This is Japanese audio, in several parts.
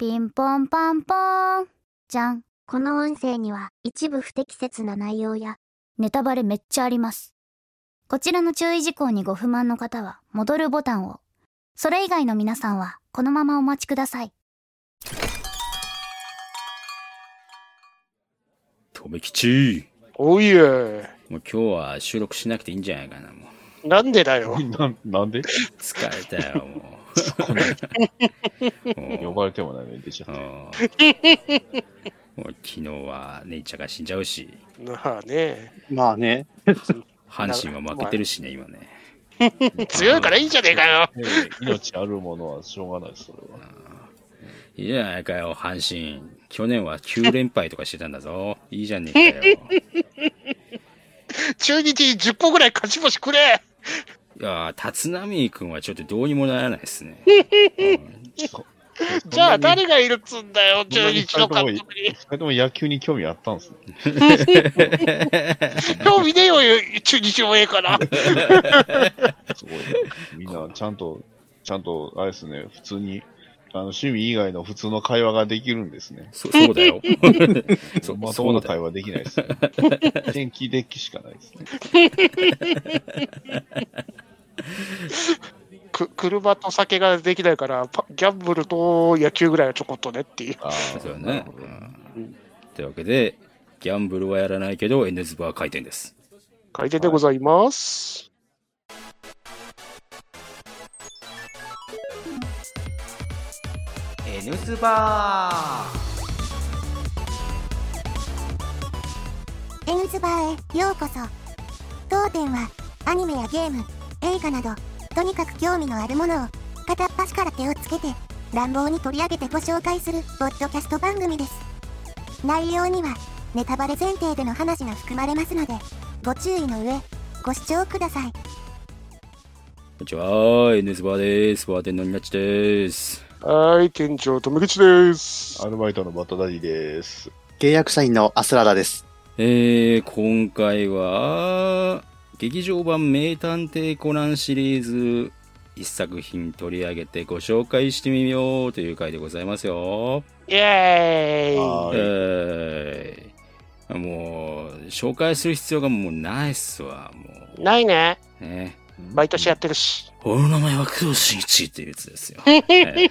ピンポンパンポーン。じゃん。この音声には一部不適切な内容やネタバレめっちゃあります。こちらの注意事項にご不満の方は、戻るボタンを。それ以外の皆さんは、このままお待ちください。とめきちおいえ。もう今日は収録しなくていいんじゃないかな、もう。なんでだよ。ななんで？疲れたよ、もう。呼ばれてもないのに出ちゃった。昨日は姉ちゃんが死んじゃうし、まあね。まあね。阪神は負けてるしね、今ね。強いからいいじゃねえかよ。ね命あるものはしょうがないです、それは。いいじゃないかよ、阪神。去年は9連敗とかしてたんだぞ。いいじゃねえかよ。中日に10個ぐらい勝ち星くれ。いやー、立浪君はちょっとどうにもならないですね。じゃあ誰がいるっつんだよ、中日の監督に。二人とも野球に興味あったんですね。興味ねえよ、中日もええから。すごい。みんなちゃんと、ちゃんと、あれですね、普通に、あの、趣味以外の普通の会話ができるんですね。そそうだよ。そまとそうだよ。もな会話できないですね。天気デッキしかないですね。く車と酒ができないから、パギャンブルと野球ぐらいはちょこっとねっていう。ああ、そうだねうんというわけで、ギャンブルはやらないけど、N ズバー回転です。回転でございます。N ズバー N ズバーへようこそ当店はアニメやゲーム映画などとにかく興味のあるものを片っ端から手をつけて乱暴に取り上げてご紹介するポッドキャスト番組です内容にはネタバレ前提での話が含まれますのでご注意の上ご視聴くださいこんにちは、N ズバーです。バーテンのニナッチです。はい、店長、とめぐちです。アルバイトのバットダディです。契約社員のアスラダです。えー、今回は、劇場版名探偵コナンシリーズ一作品取り上げてご紹介してみようという回でございますよ。イェーイ。はいえー、もう、紹介する必要がもうないっすわ、もないね。う。ね。毎年やってるし。俺の名前は工藤新一っていうやつですよ。えー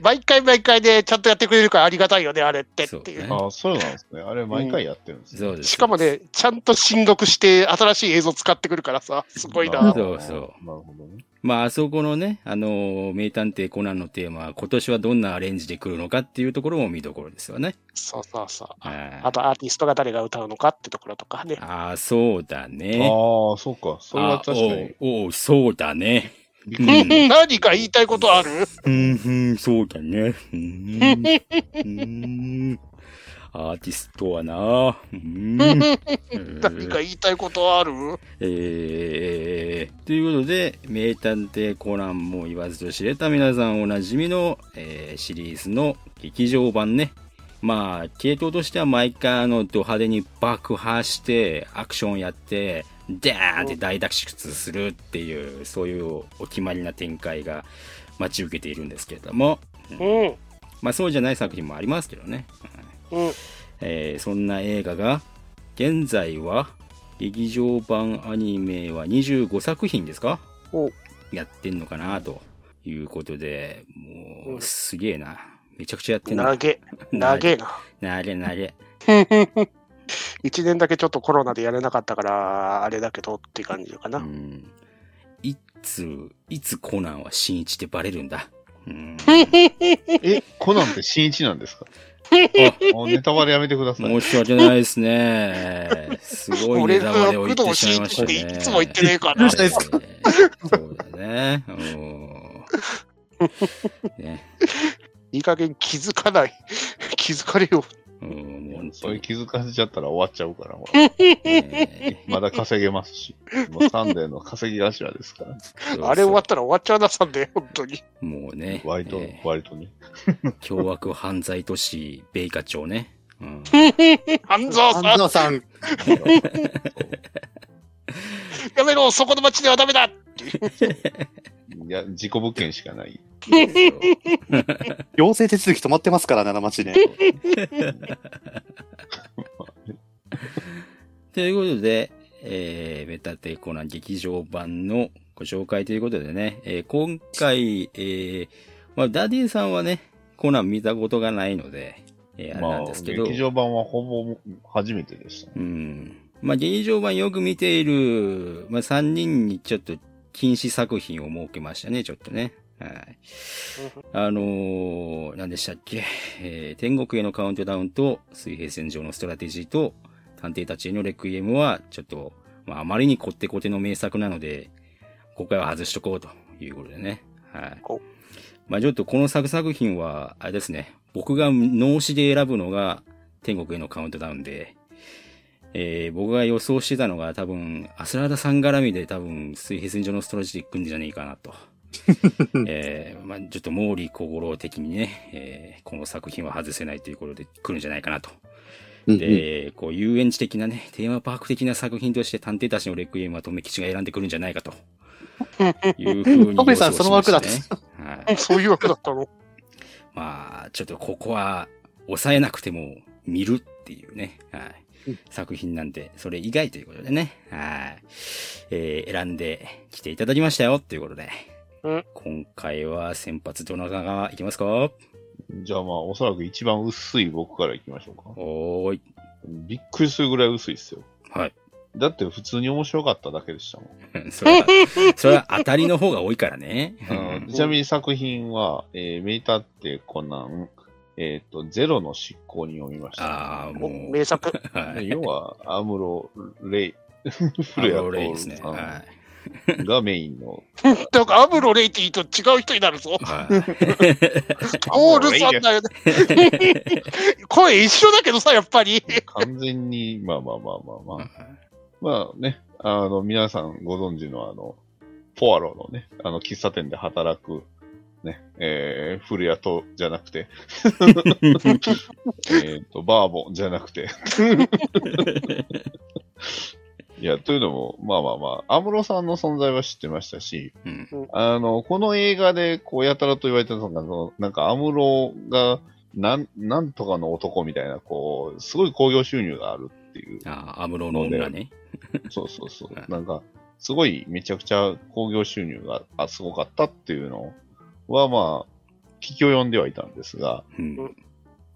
毎回毎回でちゃんとやってくれるからありがたいよね、あれってっていう。そうねああ、そうなんですね。あれ、毎回やってるんですうです。しかもね、ちゃんと進読して新しい映像使ってくるからさ、すごいな。そうそうなるほどね。まあ、あそこのね、あのー名探偵コナンのテーマは、今年はどんなアレンジで来るのかっていうところも見どころですよね。そうそうそう。ああとアーティストが誰が歌うのかってところとかね。あー、そうだね。ああ、そうか。それは確かに。あおうおうそうだね。うん、何か言いたいことある？うん、うん、そうだね。うん、うん、アーティストはな。うん、何か言いたいことある？えー、ということで、名探偵コナンも言わずと知れた皆さんおなじみの、えーシリーズの劇場版ね。まあ、系統としては毎回あの、ド派手に爆破して、アクションやって、ダーンって大脱出するっていう、そういうお決まりな展開が待ち受けているんですけれども、うん。まあそうじゃない作品もありますけどね。うん。えーそんな映画が現在は劇場版アニメは25作品ですか？お。やってんのかなということでもううんすげえな。めちゃくちゃやってん な。投げ、投げ。な。なれなれ一年だけちょっとコロナでやれなかったから、あれだけどって感じかうな。ん。いついつコナンは新一ってバレるんだ？うん。え、コナンって新一なんですか？あ もうネタバレやめてください。申し訳ないですねすごい俺ネタバレのを言ってしまい工藤新ましたね一っていつも言ってねえから。えーそうだね。うんね。いい加減気づかない。気づかれよ。ううそれ気づかせちゃったら終わっちゃうから、ほねらまだ稼げますし。もうサンデーの稼ぎ頭ですから。そうそうあれ終わったら終わっちゃうなさんで、本当に。もうね、割と、え割とね。ー凶悪犯罪都市、米花町ね。うん、半沢さん、安藤さん、やめろ、そこの町ではダメだっていや、事故物件しかない。行政手続き止まってますから、奈良町ね。ということで、えー、名探偵コナン劇場版のご紹介ということでね、えー今回、えー、まあ、ダディさんはね、コナン見たことがないので、えー、あれまあなんですけど、劇場版はほぼ初めてでしたね。うん。まあ、劇場版よく見ている、まあ、3人にちょっと禁止作品を設けましたね、ちょっとね。はい。あのー、何でしたっけ、えー天国へのカウントダウンと、水平線上のストラテジーと、探偵たちへのレクイエムは、ちょっと、まあ、あまりにこってこての名作なので、今回は外しとこうということでね。はいお。まあ、ちょっとこの作作品は、あれですね、僕が脳死で選ぶのが、天国へのカウントダウンで、えー僕が予想してたのが多分、アスラーダさん絡みで多分、水平線上のストラテジー行くんじゃねえかなと。えーまあ、ちょっと毛利小五郎的にね、えーこの作品は外せないということで来るんじゃないかなと。うんうんで、こう、遊園地的なね、テーマパーク的な作品として探偵たちのレクイエムは留吉が選んでくるんじゃないかと。いうふうに予トメさん想しましたね。そはい。そういうわけだったの？まあ、ちょっとここは抑えなくても見るっていうね、はい。作品なんで、それ以外ということでね、はい。えー選んできていただきましたよっていうことで。うん今回は先発どなたがいきますか？じゃあまあ、おそらく一番薄い僕からいきましょうか。おーい。びっくりするぐらい薄いですよ。はい。だって普通に面白かっただけでしたもん。それは、それは当たりの方が多いからね。うんちなみに作品は、えー、名探偵コナン、えっ、と、ゼロの執行に読みました。ああ、もおう。名作？はい。要は、アムロ・レイ、アム古谷ロレイですね。徹さんはい。がメインの。なんかアムロ・レイティと違う人になるぞ。はい。オールさんだよね。声一緒だけどさ、やっぱり。完全に、まあまあまあまあまあ。まあね、あの、皆さんご存知のあの、ポアロのね、あの、喫茶店で働く、ね、えー、古谷と、じゃなくて、えっと、バーボンじゃなくて。いや、というのも、まあまあまあ、アムロさんの存在は知ってましたし、うん。あの、この映画で、こう、やたらと言われてたのが、あのなんか、アムロが、なん、なんとかの男みたいな、こう、すごい興行収入があるっていう。ああ、アムロの女ね。そうそうそうはい。なんか、すごいめちゃくちゃ興行収入があすごかったっていうのは、まあ、聞き及んではいたんですが、うん。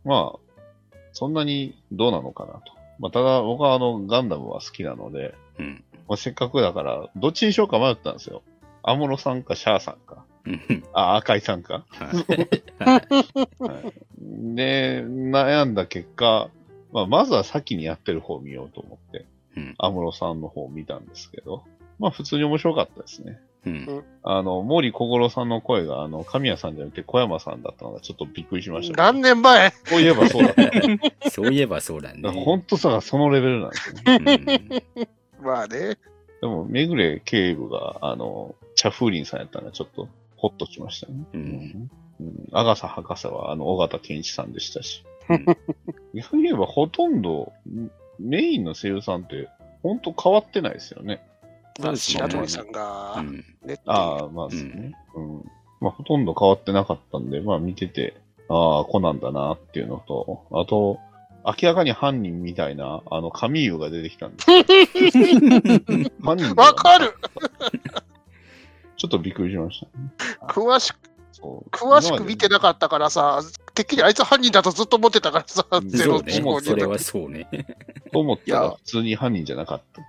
まあ、そんなにどうなのかなと。まあ、ただ僕はあの、ガンダムは好きなので、うん。まあ、せっかくだから、どっちにしようか迷ったんですよ。アムロさんかシャアさんか。うん。あ、赤井さんか。はい。で、悩んだ結果、まあ、まずは先にやってる方を見ようと思って、うんアムロさんの方を見たんですけど、まあ普通に面白かったですね。うん。あの、毛利小五郎さんの声が、あの、神谷さんじゃなくて小山さんだったのがちょっとびっくりしました。何年前？そういえばそうだった。そういえばそうだね。本当さがそのレベルなんですよね。うんまあね。でも、めぐれ警部が、あの、チャフーリンさんやったのがちょっと、ほっとしましたね。うんうん。アガサ博士は、あの、尾形健一さんでしたし。うん逆に言えば、ほとんど、んメインの声優さんって、ほんと変わってないですよね。まあ、そうですね白鳥さんがう、ん。ねああ、まあですね。うん。まあ、ほとんど変わってなかったんで、まあ、見てて、ああ、コナンだなっていうのと、あと、明らかに犯人みたいな、あの、カミーユが出てきたんですよ。犯人わかる ちょっとびっくりしました、ね。詳しく、詳しく見てなかったからさ、てっきりあいつ犯人だとずっと思ってたからさ、うんゼロそうね事故。にそれはそうね。と思ったら普通に犯人じゃなかった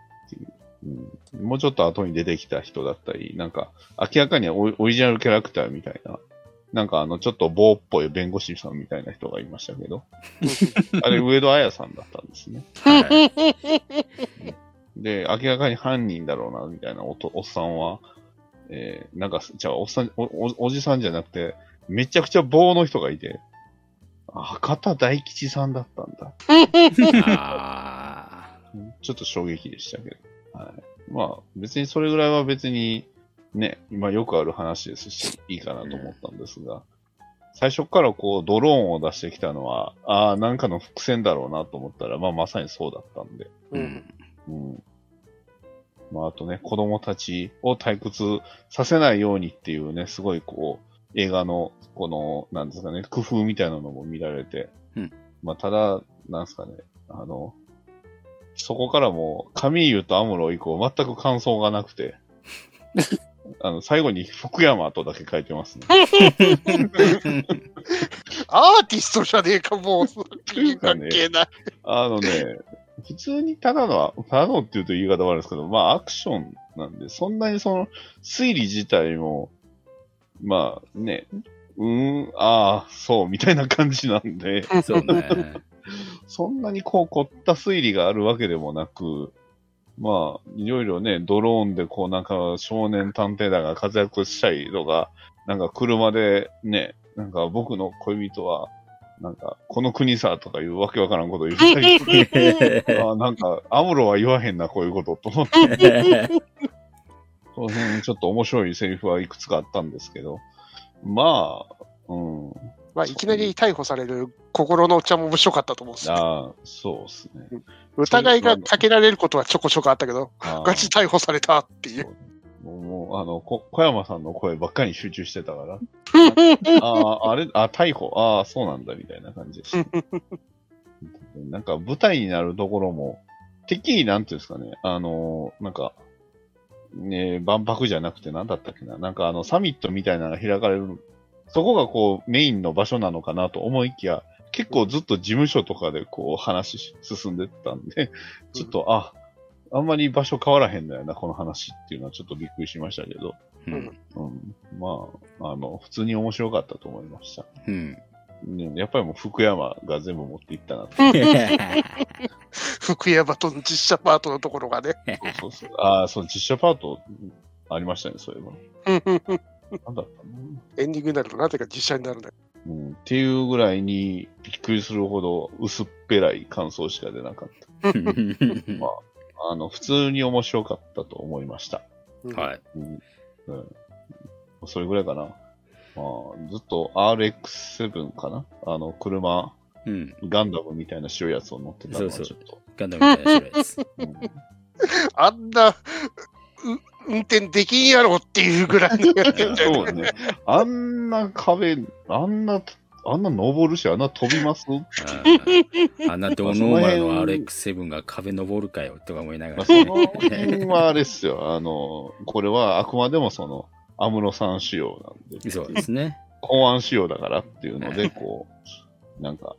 う。うん、もうちょっと後に出てきた人だったり、なんか、明らかにオリジナルキャラクターみたいな、なんかあの、ちょっと棒っぽい弁護士さんみたいな人がいましたけど、あれ、上戸彩さんだったんですね。はいで、明らかに犯人だろうな、みたいなおとおっさんは、えー、なんか、じゃあ、おっさんおお、おじさんじゃなくて、めちゃくちゃ棒の人がいて、あ博多大吉さんだったんだ。あちょっと衝撃でしたけど。はい。まあ、別にそれぐらいは別に、ね、今よくある話ですし、いいかなと思ったんですが、最初からこう、ドローンを出してきたのは、ああ、なんかの伏線だろうなと思ったら、まあ、まさにそうだったんで。ーうん。うん。まあ、あとね、子供たちを退屈させないようにっていうね、すごいこう、映画の、この、なんですかね、工夫みたいなのも見られて、うんまあ、ただ、なんですかね、あの、そこからもう、カミーユとアムロ以降、全く感想がなくて、あの、最後に福山とだけ書いてますね。アーティストじゃねえか、もう。関係ない。あのね、普通にただの、ただのって言うと言い方悪いですけど、まあアクションなんで、そんなにその推理自体も、まあね、うーん、ああ、そう、みたいな感じなんで、そうね。そんなにこう凝った推理があるわけでもなく、まあ、いろいろね、ドローンでこうなんか少年探偵団が活躍したりとか、なんか車でね、なんか僕の恋人は、なんかこの国さとかいうわけわからんこと言ったりとか、あなんかアムロは言わへんな、こういうことと思って、その辺ちょっと面白いセリフはいくつかあったんですけど、まあ、うん、まあ、いきなり逮捕される心のお茶も面白かったと思うんですよ。ああ、そうですね。疑いがかけられることはちょこちょこあったけど、ガチ逮捕されたっていう。もう、あの、こ小山さんの声ばっかりに集中してたから。ああ、あれ、あ、逮捕、ああ、そうなんだ、みたいな感じでした。なんか、舞台になるところも、てっきり、なんていうんですかね、あのーなんか、ね、万博じゃなくて、なんだったっけな、なんかあの、サミットみたいなのが開かれる、そこがこう、メインの場所なのかなと思いきや、結構ずっと事務所とかでこう、話し進んでったんで、ちょっと、あ、あんまり場所変わらへんだよな、この話っていうのはちょっとびっくりしましたけど、うんうん、まあ、あの、普通に面白かったと思いました。うん。ねやっぱりもう福山が全部持っていったなと。福山との実写パートのところがね。そうそうそう。ああ、そう、実写パートありましたね、そういえば。なんだったの？エンディングになるとなぜか実写になるんだよ。うん、っていうぐらいにびっくりするほど薄っぺらい感想しか出なかった。まあ、あの、普通に面白かったと思いました。はい。うん。うん、それぐらいかな。まあ、ずっと RX7 かな？あの、車、うん。ガンダムみたいな白いやつを乗ってたのはちそうそうょっと。ガンダムみたいな白いです。うん あんな、う運転できんやろっていうぐらいそうね。あんな壁、あんな、あんな登るし、あんな飛びます？あんなドノーマルのまあその辺 RX7 が壁登るかよとか思いながらまあ、。その辺はあれっすよ。あの、これはあくまでもその、安室さん仕様なんで。そうですね。考案仕様だからっていうので、こう、なんか、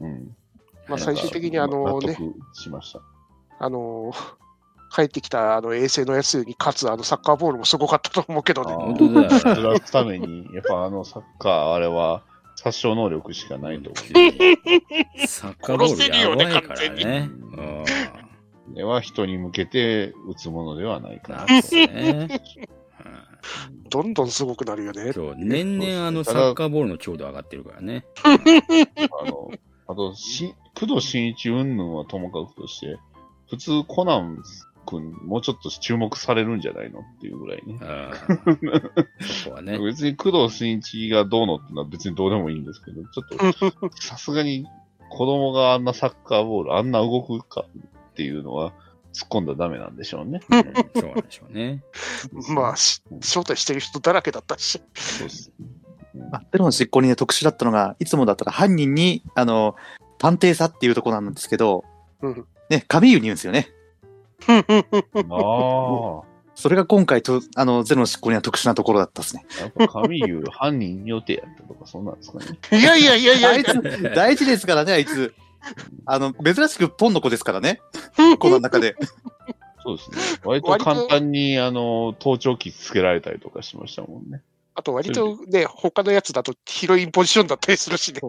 うん。まあ最終的にあのね、納得しました。あの、帰ってきたあの衛星のやつに勝つあのサッカーボールもすごかったと思うけどね。本当だよずらすために、やっぱあのサッカー、あれは殺傷能力しかないと思サッカーボールやばいからね。う。では人に向けて撃つものではないかなね。どんどんすごくなるよね。そう、年々あのサッカーボールの強度上がってるからね。あの、あと、し、工藤新一云々はともかくとして、普通コナン君もうちょっと注目されるんじゃないのっていうぐらいね。そこはね。別に工藤新一がどうのってのは別にどうでもいいんですけど、ちょっと、さすがに子供があんなサッカーボール、あんな動くかっていうのは突っ込んだらダメなんでしょうね。うんそうなんでしょうね。まあ、し招待してる人だらけだったし。そうです。まあ、テロの執行人で特殊だったのが、いつもだったら犯人に、あの、探偵さっていうところなんですけど、うんね、カミーユに言うんですよね。ああ。それが今回と、あの、ゼロの執行人は特殊なところだったですね。やっぱ神優犯人予定やったとか、そんなんですかね。いやいやいやいやあいつ、大事ですからね、あいつ。あの、珍しくポンの子ですからね。この中で。そうですね。割と簡単に、あの、盗聴器つけられたりとかしましたもんね。あと割とね、他のやつだとヒロインポジションだったりするしね。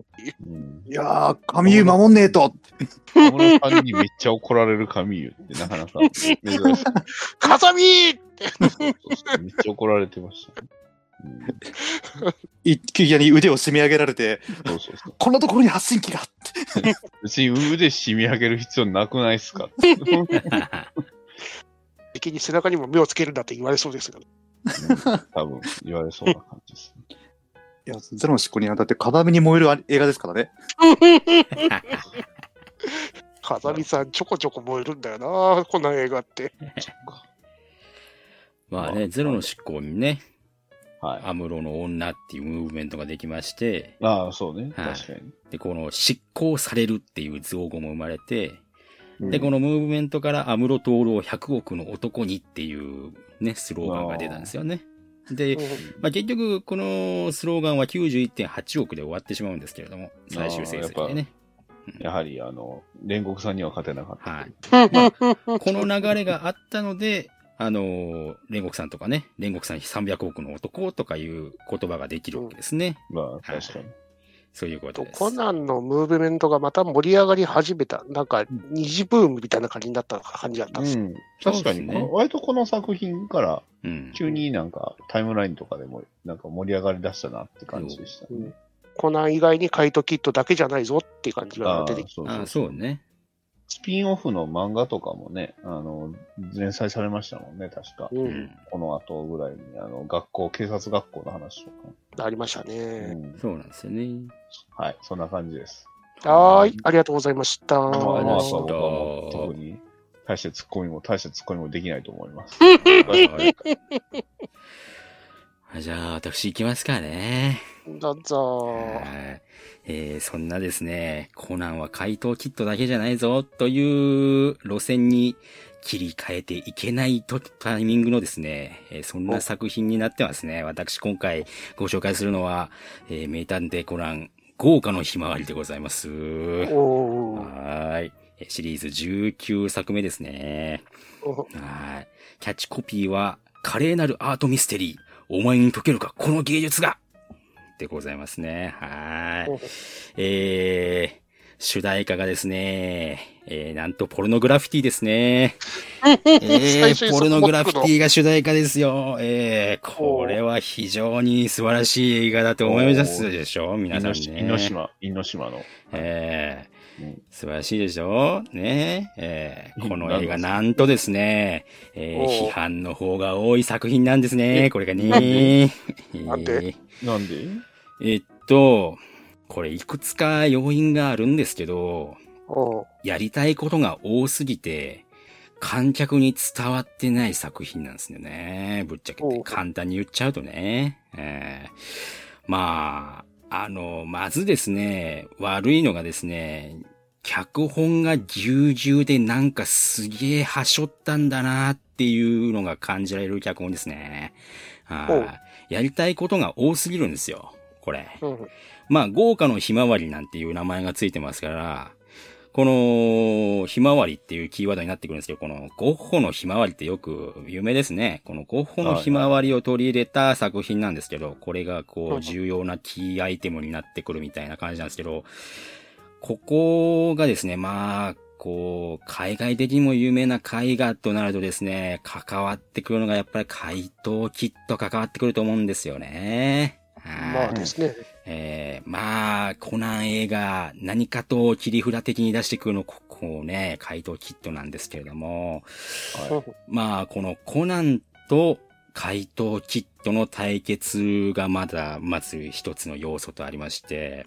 うん。いやー、カミーユ守んねえと。小室さんにめっちゃ怒られる神優ってなかなか珍しい。風見ーって。そうそうめっちゃ怒られてましたね。うん、い急に腕を締め上げられて、そうそうそう。こんなところに発信機が。別に腕締め上げる必要なくないっすか？敵に背中にも目をつけるんだって言われそうですが、多分言われそうな感じですね。いや、ゼロの執行人はだって鏡に燃えるあ映画ですからね。風見さんちょこちょこ燃えるんだよな、こんな映画って。まあね、ゼロの執行にね、はい。アムロの女っていうムーブメントができまして、ああ、そうね。はい確かに。で、この執行されるっていう造語も生まれて、うんで、このムーブメントからアムロトールを100億の男にっていうね、スローガンが出たんですよね。で、まあ、結局、このスローガンは91.8億で終わってしまうんですけれども、最終成績でね。やはり、あの、煉獄さんには勝てなかった。はい。まあ、この流れがあったので、あの、煉獄さんとかね、煉獄さん300億の男とかいう言葉ができるわけですね。まあ、確かに。そういうことです。コナンのムーブメントがまた盛り上がり始めた。なんか、二次ブームみたいな感じになった感じだったんですよ。うん。確かに、ねこの割とこの作品から、うん。急になんかタイムラインとかでも、なんか盛り上がり出したなって感じでしたね。コナン以外にカイトキットだけじゃないぞっていう感じが出てきそうあそうそうね。スピンオフの漫画とかもね、あの、連載されましたもんね、確か。う。うんん。この後ぐらいに、あの、学校、警察学校の話とか。ありましたうね。ん。そうなんですよね。はい、そんな感じです。はーい。ありがとうございました。まあ、ありがとうございましたまあ僕はもう特に、大して突っ込みも、大して突っ込みもできないと思います。はいあ じゃあ、私行きますかね。どうぞ。はいえーそんなですね、コナンは怪盗キットだけじゃないぞという路線に切り替えていけないとタイミングのですね、えーそんな作品になってますね。私今回ご紹介するのは、えー名探偵コナン豪華のひまわりでございます。はーい。えーシリーズ19作目ですね。おはい。キャッチコピーは、華麗なるアートミステリー。お前に解けるか、この芸術がでございますね。はい。えー、主題歌がですね、えー、なんとポルノグラフィティですね。え最ー、ポルノグラフィティ。ィが主題歌ですよ。えー、これは非常に素晴らしい映画だと思いますでしょ？皆さんね。犬島、犬島の。えーうん素晴らしいでしょ？ね。えーこの映画なんとですね、えー批判の方が多い作品なんですね、これがね。なんで？なんで？えっと、これいくつか要因があるんですけど、やりたいことが多すぎて、観客に伝わってない作品なんですよね。ぶっちゃけて。簡単に言っちゃうとね。えーまあ、あの、まずですね、悪いのがですね、脚本がぎゅうぎゅうでなんかすげえはしょったんだなっていうのが感じられる脚本ですね。はやりたいことが多すぎるんですよ。これ。うんまあ、豪華のひまわりなんていう名前がついてますから、この、ひまわりっていうキーワードになってくるんですけど、このゴッホのひまわりってよく有名ですね。このゴッホのひまわりを取り入れた作品なんですけど、これがこう重要なキーアイテムになってくるみたいな感じなんですけど、ここがですね、まあ、こう、海外的にも有名な絵画となるとですね、関わってくるのがやっぱり怪盗きっと関わってくると思うんですよね。はいまあですね。えー、まあ、コナン映画、何かと切り札的に出してくるの、ここね、怪盗キットなんですけれども、はまあ、このコナンと怪盗キットの対決がまだ、まず一つの要素とありまして、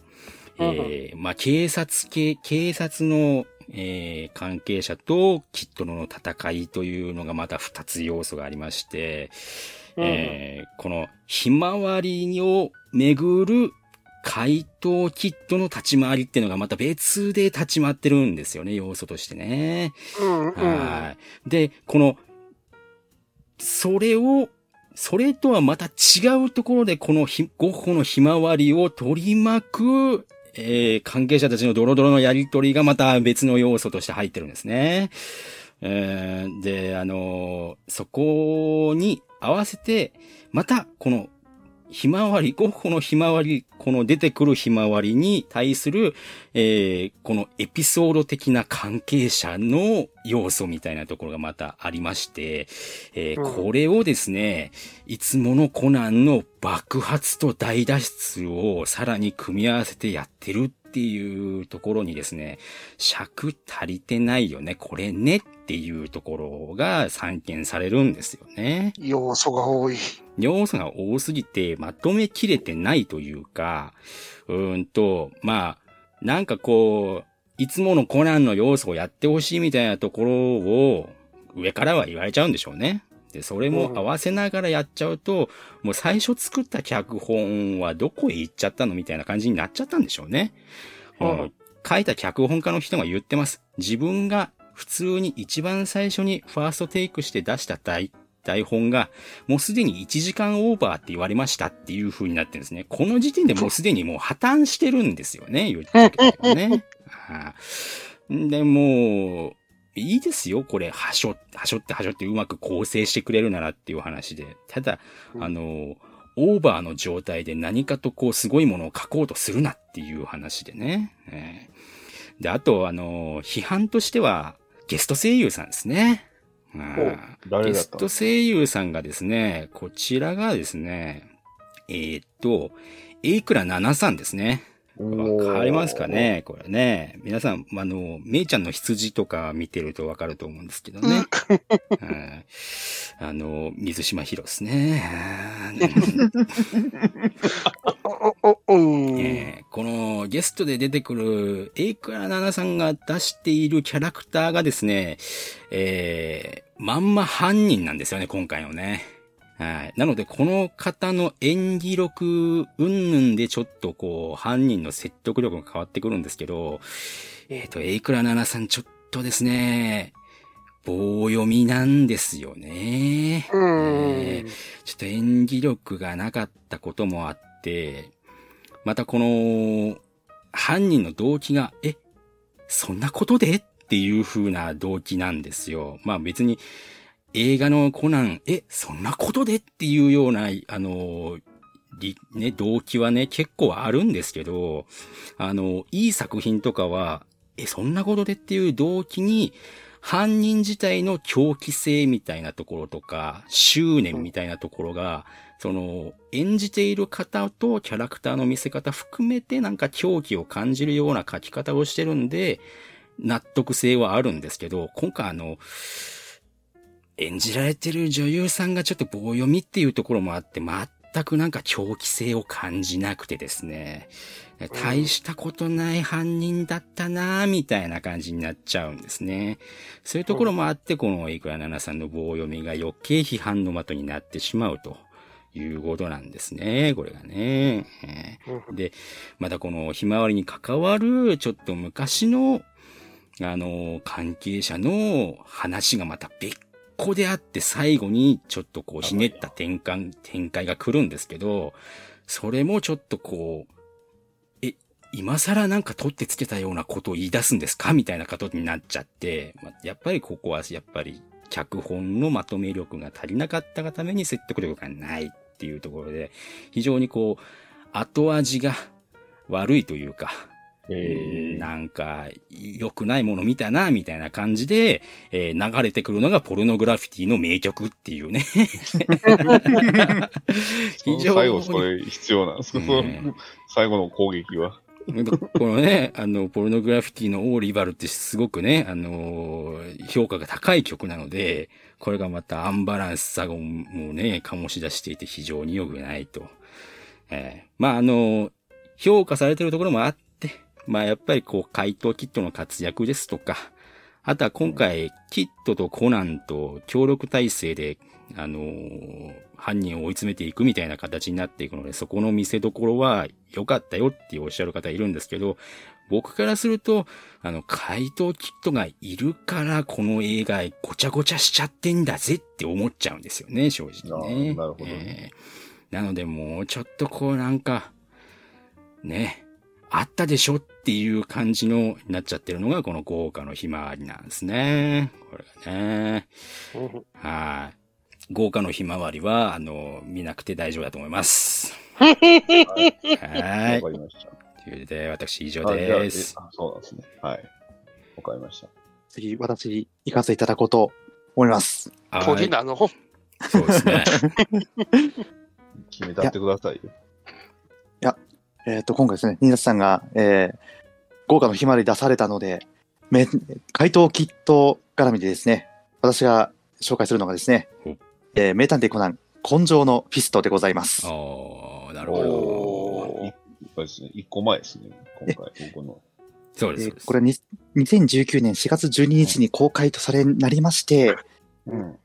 えー、まあ、警察系、警察の、えー、関係者とキットの戦いというのがまた二つ要素がありまして、えーこのひまわりをめぐる怪盗キットの立ち回りっていうのがまた別で立ち回ってるんですよね、要素としてね。うんうん。はい。で、この、それを、それとはまた違うところで、このひゴッホのひまわりを取り巻く、えー関係者たちのドロドロのやりとりがまた別の要素として入ってるんですね。えーで、あのーそこに合わせて、また、この、ひまわり、ゴッホのひまわり、この出てくるひまわりに対する、えーこのエピソード的な関係者の要素みたいなところがまたありまして、えーうんこれをですね、いつものコナンの爆発と大脱出をさらに組み合わせてやってるっていうところにですね、尺足りてないよね、これねっていうところが散見されるんですよね。要素が多い。要素が多すぎてまとめきれてないというか、うーんと、まあ、なんかこう、いつものコナンの要素をやってほしいみたいなところを上からは言われちゃうんでしょうね。で、それも合わせながらやっちゃうと、もう最初作った脚本はどこへ行っちゃったのみたいな感じになっちゃったんでしょうね。うん書いた脚本家の人が言ってます。自分が普通に一番最初にファーストテイクして出した台台本が、もうすでに1時間オーバーって言われましたっていう風になってるんですね。この時点でもうすでにもう破綻してるんですよね、言ってるけどね。はあで、もう、いいですよ、これ、はしょ、はしょってはしょってうまく構成してくれるならっていう話で。ただ、うんあの、オーバーの状態で何かとこうすごいものを書こうとするなっていう話でね。えーで、あと、あの、批判としては、ゲスト声優さんですね。ゲスト声優さんがですね、こちらがですね、えーっと、エイクラ7さんですね。わかりますかねこれね。皆さん、あの、めいちゃんの羊とか見てるとわかると思うんですけどね。はいあの、水島博ですね。お、お、お、うん。えーこのゲストで出てくるエイクラナナさんが出しているキャラクターがですね、えー、まんま犯人なんですよね、今回のね。はい。なので、この方の演技力、うんぬんでちょっとこう、犯人の説得力が変わってくるんですけど、えっ、と、エイクラナナさんちょっとですね、棒読みなんですよね。うんえーちょっと演技力がなかったこともあって、またこの、犯人の動機が、え、そんなことで？っていう風な動機なんですよ。まあ別に、映画のコナン、え、そんなことで？っていうような、あの、ね、動機はね、結構あるんですけど、あの、いい作品とかは、え、そんなことでっていう動機に、犯人自体の狂気性みたいなところとか、執念みたいなところが、その、演じている方とキャラクターの見せ方含めてなんか狂気を感じるような書き方をしてるんで、納得性はあるんですけど、今回あの、演じられてる女優さんがちょっと棒読みっていうところもあって、全くなんか狂気性を感じなくてですね、大したことない犯人だったなぁ、みたいな感じになっちゃうんですね。そういうところもあって、このイクラナナさんの棒読みが余計批判の的になってしまうということなんですね、これがね。えーで、またこのひまわりに関わる、ちょっと昔の、あの、関係者の話がまた別個であって最後にちょっとこうひねった転換、展開が来るんですけど、それもちょっとこう、え、今更なんか取ってつけたようなことを言い出すんですか？みたいなことになっちゃって、まあやっぱりここはやっぱり脚本のまとめ力が足りなかったがために説得力がないっていうところで、非常にこう、後味が悪いというか、えーなんか、良くないもの見たな、みたいな感じで、えー流れてくるのがポルノグラフィティの名曲っていうね。非常に最後それ必要なんですか、ね最後の攻撃は？このね、あの、ポルノグラフィティのオーリバルってすごくね、あのー評価が高い曲なので、これがまたアンバランスさをもうね、醸し出していて非常に良くないと。えーまあ、あの評価されてるところもあって、まあ、やっぱりこう、怪盗キットの活躍ですとか、あとは今回、キットとコナンと協力体制で、あのー犯人を追い詰めていくみたいな形になっていくので、そこの見せどころは良かったよっておっしゃる方いるんですけど、僕からすると、あの、怪盗キットがいるから、この映画ごちゃごちゃしちゃってんだぜって思っちゃうんですよね、正直ね。なるほどねえーなので、もうちょっとこうなんか、ね、あったでしょっていう感じの、なっちゃってるのが、この豪華のひまわりなんですね。これがね。うんはい。豪華のひまわりは、あの、見なくて大丈夫だと思います。わはい。かりました。ということで、私以上です。そうなんですね。はい。わかりました。次、私、行かせていただこうと思います。はい。鳥なのそうですね。決めたってくださいよ。えっ、と、今回ですね、ニーナスさんが、えー、豪華のひまわり出されたので、め怪盗キット絡みでですね、私が紹介するのがですねお、えー、名探偵コナン、紺青のフィストでございます。おー、なるほおーいそうですね。一個前ですね。今回、僕の。ど。そうです。そうですえーこれはに2019年4月12日に公開とされなりまして、うん。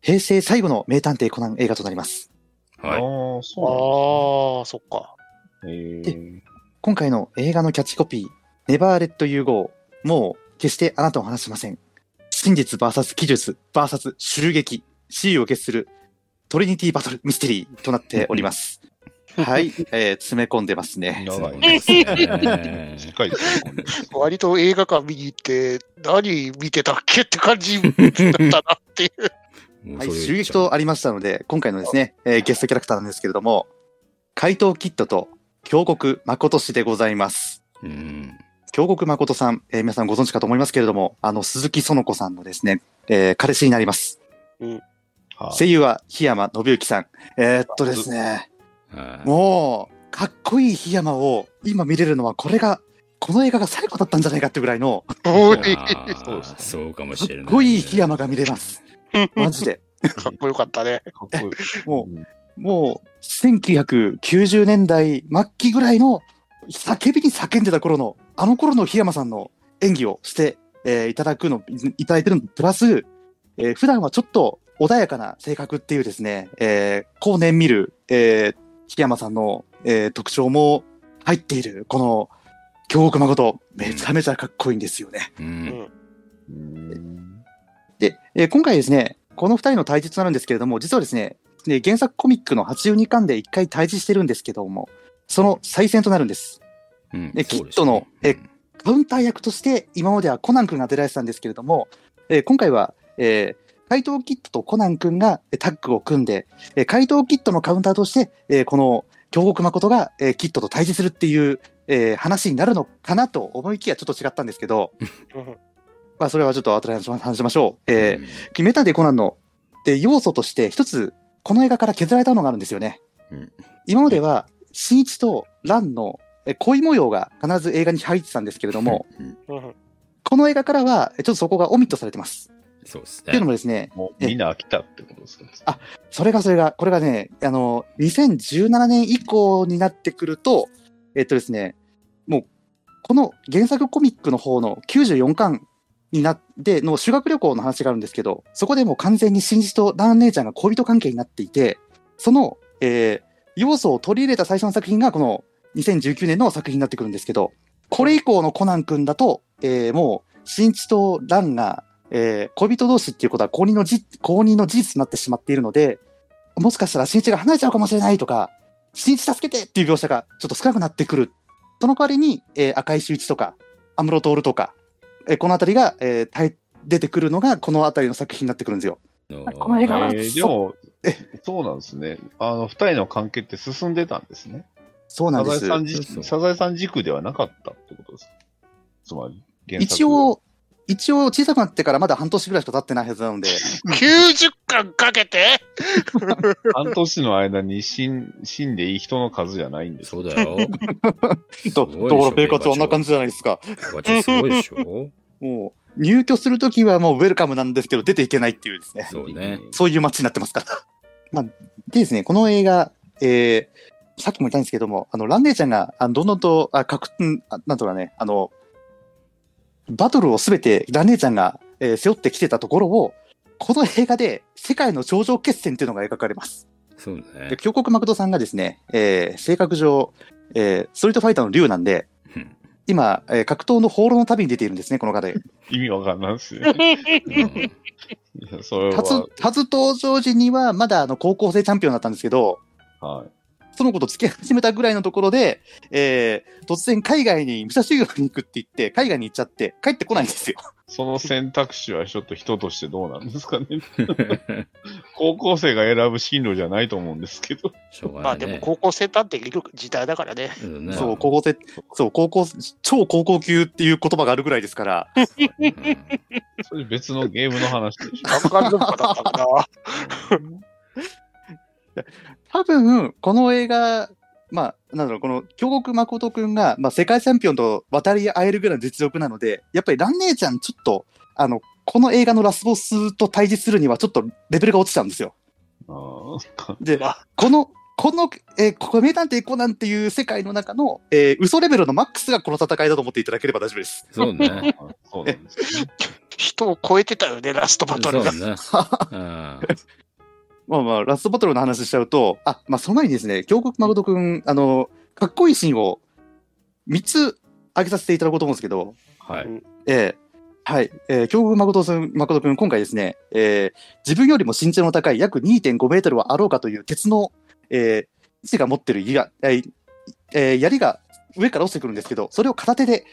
平成最後の名探偵コナン映画となります。はい。ああ、そああ、そっか。で。今回の映画のキャッチコピー、Never Let You Go。もう、決してあなたを離しません。真実 VS 技術 VS 襲撃。死意を決するトリニティバトルミステリーとなっております。はい、えー詰め込んでますね。長いですね。割と映画館見に行って、何見てたっけって感じだったなっていう。はい、襲撃とありましたので、今回のですね、えーゲストキャラクターなんですけれども、怪盗キッドと京極誠氏でございます。うん。京極誠さん、えー皆さんご存知かと思いますけれども、あの、鈴木園子さんのですね、えー彼氏になります。はい声優は檜山信之さん。えーっとですね、はいもう、かっこいい檜山を今見れるのは、これが、この映画が最後だったんじゃないかってぐらいの、そうそうかもしれない。かっこいい檜山が見れます。マジで。かっこよかったね。かっこいい。もうんもう、1990年代末期ぐらいの、叫びに叫んでた頃の、あの頃の檜山さんの演技をして、えーいただくの、いいただいてるの、プラス、えー普段はちょっと穏やかな性格っていうですね、えー後年見る、えー檜山さんの、えー特徴も入っている、この、京極誠、めちゃめちゃかっこいいんですよね。う。うんん。うんで、えー今回ですね、この二人の対決となるんですけれども、実はですね、で原作コミックの82巻で一回対峙してるんですけども、その再戦となるんです。うん。キッドのえカウンター役として今まではコナン君が出られてたんですけれども、えー今回は、えー怪盗キッドとコナン君がえータッグを組んで、えー怪盗キッドのカウンターとして、えーこの京極誠が、えーキッドと対峙するっていう、えー話になるのかなと思いきやちょっと違ったんですけど、まあそれはちょっと後で話しましょう。えーメタでコナンので要素として一つこの映画から削られたのがあるんですよね。うん今までは新一とランのえ恋模様が必ず映画に入ってたんですけれども、うんうんこの映画からはえちょっとそこがオミットされてます。そうですっていうのね。もですね、もうみんな飽きたってことですか？それがそれが、これがね、あの、2017年以降になってくると、えっとですね、もう、この原作コミックの方の94巻になっての修学旅行の話があるんですけど、そこでもう完全に新一とダン姉ちゃんが恋人関係になっていて、その、えー要素を取り入れた最初の作品がこの2019年の作品になってくるんですけど、これ以降のコナン君だと、えーもう、新一とランが、えー恋人同士っていうことは公認のじ公認の事実になってしまっているので、もしかしたら新一が離れちゃうかもしれないとか、新一助けてっていう描写がちょっと少なくなってくる。その代わりに、えー赤石修一とか、安室徹とか、えーこのあたりが、えーたい出てくるのがこのあたりの作品になってくるんですよ。この映画は？えーでも、そうなんですね。あの、二人の関係って進んでたんですね。そうなんです。サザエさん軸、サザエさん軸ではなかったってことですかつまり、原作一、応、一応小さくなってからまだ半年ぐらいしか経ってないはずなので、90巻かけて？半年の間に死ん死んでいい人の数じゃないんですそうだよ。と、すごいでしょところペイカツはあんな感じじゃないですか。すごいでしょ もう、入居するときはもうウェルカムなんですけど、出ていけないっていうですね。そうね。そういう街になってますから。まあ、でですね、この映画、えー、さっきも言ったんですけども、あの、ラン姉ちゃんが、あのどんどんと、あ、かく、んあなんとかね、あの、バトルをすべてラン姉ちゃんが、えー背負ってきてたところを、この映画で世界の頂上決戦っていうのが描かれます。そうねで、。京極誠さんがですね、えー性格上、えーストリートファイターの竜なんでうん、今、えー格闘の放浪の旅に出ているんですね、この方で。意味わかんないですよ。うんいやそれは、初、初登場時にはまだあの高校生チャンピオンだったんですけど、はい。その子と付き合い始めたぐらいのところで、えー突然海外に武者修行に行くって言って、海外に行っちゃって、帰ってこないんですよ。その選択肢はちょっと人としてどうなんですかね。高校生が選ぶ進路じゃないと思うんですけど。しょうま。あでも高校生探偵がいる時代だからね。うんねそう、高校生、そう、高校、超高校級っていう言葉があるぐらいですから、うんそれ別のゲームの話でしょ。多分、この映画、まあ、なんだろう、この、京極誠くんが、まあ、世界チャンピオンと渡り合えるぐらいの実力なので、やっぱり蘭姉ちゃん、ちょっと、あの、この映画のラスボスと対峙するには、ちょっとレベルが落ちちゃうんですよ。で、まあこの、この、えーここ、名探偵コナンっていう世界の中の、えー嘘レベルのマックスがこの戦いだと思っていただければ大丈夫です。そうね。そうなんですね。人を超えてたよね、ラストバトルが。そうね。うんまあまあ、ラストバトルの話しちゃうと、あ、まあその前にですね、京極誠くん、あの、かっこいいシーンを3つ挙げさせていただこうと思うんですけど、はい。えーはい。えー、京極誠くん、誠くん、今回ですね、えー自分よりも身長の高い約2.5メートルはあろうかという鉄の、えー、位置が持ってる矢、えーえー槍が上から落ちてくるんですけど、それを片手で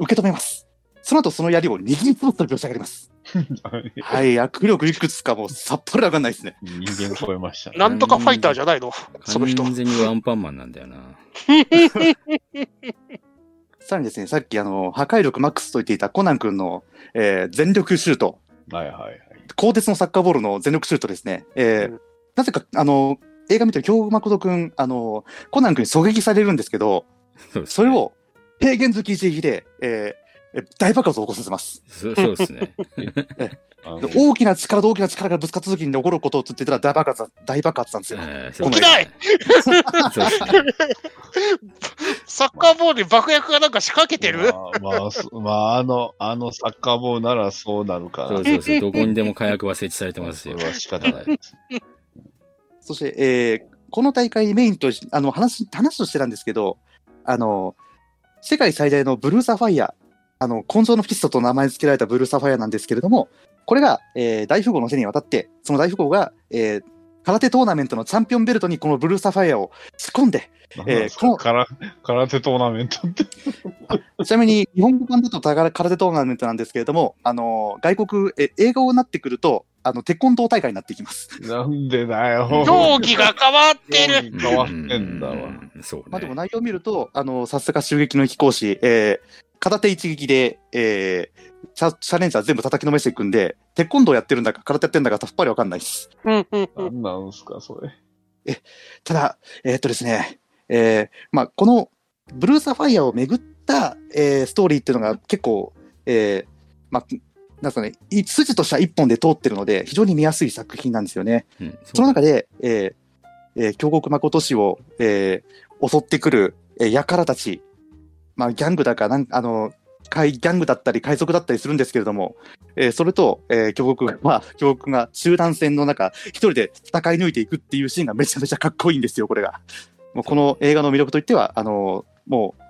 受け止めます。その後、その槍を握りつぶって描写上がります。はい。握力いくつかもうさっぱりわかんないですね。人間超えましたね。なんとかファイターじゃないの？その人。完全にワンパンマンなんだよな。さらにですね、さっきあの、破壊力マックスと言っていたコナン君の、えー全力シュート、はいはいはい。鋼鉄のサッカーボールの全力シュートですね。えーうんなぜか、あの、映画見てる京極誠くん、あの、コナン君に狙撃されるんですけど、そうですそれを平原好き一撃で、えーえ大爆発を起こさせます。そうそうですね。大きな力と大きな力がぶつかった時に起こることをつってたら大爆発、大爆発なんですよ。起きない。サッカーボールに爆薬がなんか仕掛けてる？まあ、まあそ まあ、あの、あのサッカーボールならそうなるかな。そうそうそう。どこにでも火薬は設置されてますよ。それは仕方ないです。そして、えーこの大会メインとし、あの、話、話としてなんですけど、あの、世界最大のブルーサファイア、あの、紺青のフィストと名前付けられたブルーサファイアなんですけれども、これが、えー大富豪の手に渡って、その大富豪が、えー空手トーナメントのチャンピオンベルトにこのブルーサファイアを仕込んで、えーこの空空手トーナメントって。ちなみに日本語版だと空空手トーナメントなんですけれども、あの、外国、え映画になってくると、あの、テコンドー大会になっていきます。なんでだよ。競技が変わってる変わってんだわ。うんそうまあでもね。内容を見ると、あの、さすが襲撃の飛行士、えー片手一撃で、えー、チャチャレンジャー全部叩きのめしていくんで、鉄コン道やってるんだか空手やってるんだかさっぱりわかんないです。うんうんうなんんなんすか、それ。ただ、えーっとですね、えーまあ、このブルーサファイアをめぐった、えーストーリーっていうのが結構、えーまあ、なんすかね、い筋としては一本で通ってるので、非常に見やすい作品なんですよね。うんその中で、えーえー京極誠氏を、えー襲ってくる、えー、輩たち、まあ、ギャングだかなん、あの、海ギャングだったり海賊だったりするんですけれども、えーそれと、えー、京極が、まあ、京極が集団戦の中、一人で戦い抜いていくっていうシーンがめちゃめちゃかっこいいんですよ、これが。もうこの映画の魅力といっては、あのもう、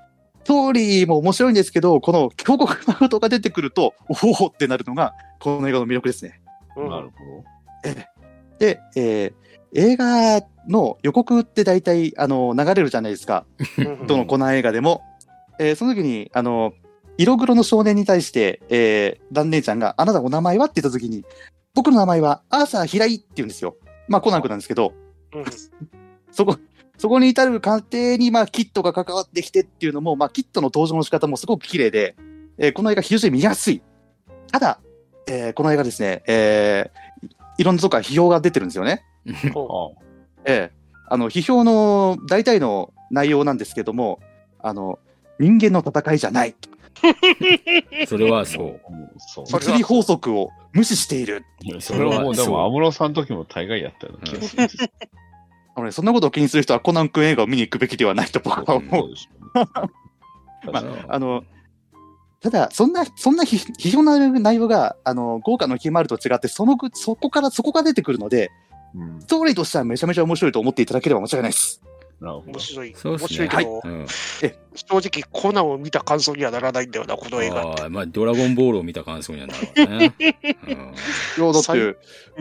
ストーリーも面白いんですけど、この京極誠が出てくると、おおってなるのが、この映画の魅力ですね。うんなるほで、えー映画の予告って大体、あの、流れるじゃないですか。うんどのコナン映画でも。えーその時に、あの、色黒の少年に対して、えー、ダン姉ちゃんが、あなたお名前はって言った時に、僕の名前はアーサー平井って言うんですよ。まあ、コナン君なんですけど、うんそこ、そこに至る過程に、まあ、キットが関わってきてっていうのも、まあ、キットの登場の仕方もすごく綺麗で、えーこの映画非常に見やすい。ただ、えーこの映画ですね、えーいろんなとこから批評が出てるんですよね。ええ、あの批評の大体の内容なんですけども、あの人間の戦いじゃない、それはあそう。うんそう。それは物理法則を無視している。それはもう、でも、安室さんの時も大概やったようなそんなことを気にする人はコナン君映画を見に行くべきではないと僕は思う。まあそうあのただ、そんな、そんな批批評の内容が、あの、豪華の決まると違って、そのぐ、そこから、そこが出てくるので、うんストーリーとしてはめちゃめちゃ面白いと思っていただければ間違いないです。面。白い。面そうですね。白いけど、うん正直コナンを見た感想にはならないんだよな、この映画。あーまあ、ドラゴンボールを見た感想にはなるわね。うんいや、だっ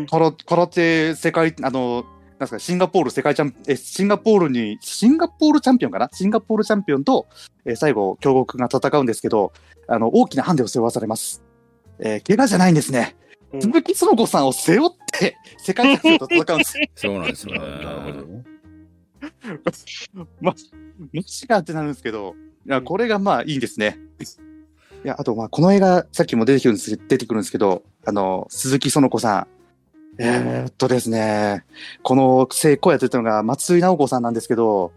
空空手世界、あの、なんすか、シンガポール世界チャンピオン、え、シンガポールに、シンガポールチャンピオンかな？シンガポールチャンピオンと、えー最後、京極が戦うんですけど、あの、大きなハンデを背負わされます。えー怪我じゃないんですね。うん鈴木園子さんを背負って、世界チャンピオンと戦うんです。そうなんですよね。なるほどね。マジかってなるんですけど、いや、これがまあいいんですね。いや、あと、まあ、この映画、さっきも出てくるんです出てくるんですけど、あの、鈴木園子さん。えーっとですね、この声声やってたのが松井直子さんなんですけど、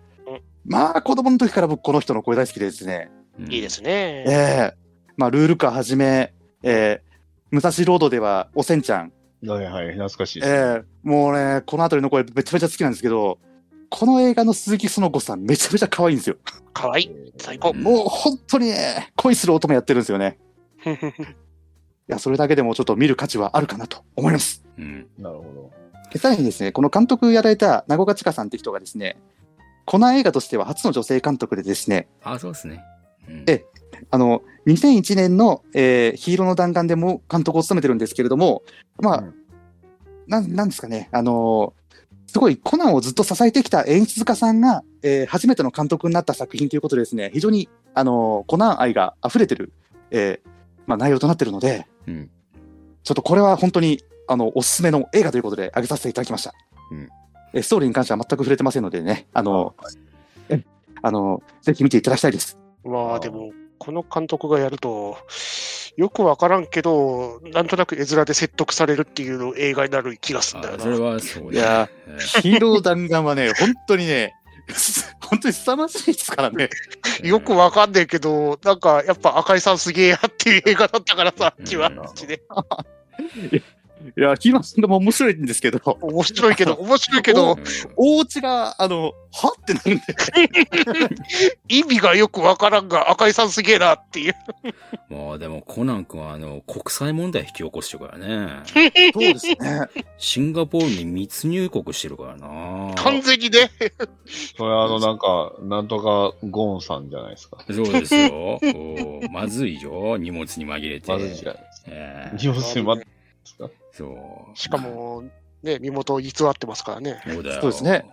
まあ、子供の時から僕この人の声大好きでですね、いいですね。ええまあ、ルールカーはじめ、えー武蔵ロードではおせんちゃん、はいはい、懐かしいえですね。えもうね、この辺りの声めちゃめちゃ好きなんですけど、この映画の鈴木園子さんめちゃめちゃ可愛いんですよ。かわいい。最高。もう本当にね、恋する乙女やってるんですよね。や、それだけでもちょっと見る価値はあるかなと思います。うん。なるほど。でさらにですね、この監督やられた名古屋千佳さんって人がですね、コナン映画としては初の女性監督でですね、あ、そうですね。うんえあの、2001年の、えーヒーローの弾丸でも監督を務めてるんですけれども、まあ、うんなん、なんですかね、あのすごいコナンをずっと支えてきた演出家さんが、えー初めての監督になった作品ということでですね、非常に、あのコナン愛が溢れてる、えーまあ、内容となってるので、うん。ちょっとこれは本当に、あの、おすすめの映画ということで挙げさせていただきました。うんえストーリーに関しては全く触れてませんのでね、あの、えあの、ぜひ見ていただきたいです。まあでも、この監督がやると、よくわからんけど、なんとなく絵面で説得されるっていう映画になる気がするんだよな。あそれはそうね。いやえヒーロー弾丸はね、本当にね、本当に凄まじいですからね。え よくわかんねえけど、なんかやっぱ赤井さんすげえやっていう映画だったからさ、うん気はあっちで。いや、ヒーロー弾丸も面白いんですけど、面白いけど、面白いけど、大内が、あの、はってなるんで、意味がよくわからんが、赤井さんすげえなっていう。まあでもコナン君はあの、国際問題引き起こしてるからね。そうですね。シンガポールに密入国してるからな。完全にね。それあの、なんか、なんとかゴーンさんじゃないですか。そうですよ。おーまずいよ。荷物に紛れて。まずいじゃないですか。ええ荷物に待ってですか？そう。しかも、ね、身元を偽ってますからね。そうだよ。そうですね。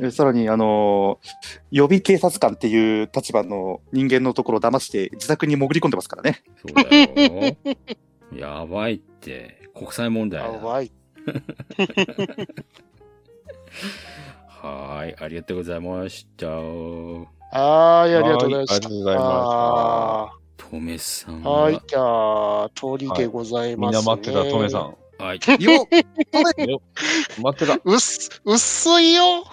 え さらに、あの予備警察官っていう立場の人間のところを騙して自宅に潜り込んでますからね。そうだよ。やばいって。国際問題だ。やばい。はーい。ありがとうございました。はーい、ありがとうございました。はいありがとうございまあトメさんーは、はいじゃあ、通りでございみんます、ねな待ってた、トメさ。ん。はい。よ待ってた。うっす、薄いよ。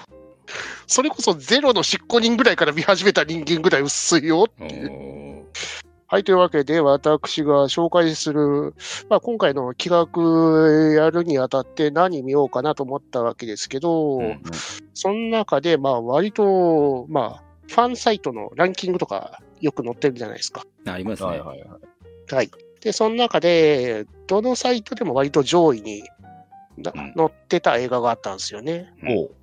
それこそゼロの執行人ぐらいから見始めた人間ぐらい薄いよっておいう。ーはい、というわけで、私が紹介する、まあ、今回の企画やるにあたって何見ようかなと思ったわけですけど、うんその中で、まあ、割と、まあ、ファンサイトのランキングとかよく載ってるじゃないですか。ありますね。はいはいはい。はい。で、その中で、どのサイトでも割と上位になうん載ってた映画があったんですよね。おう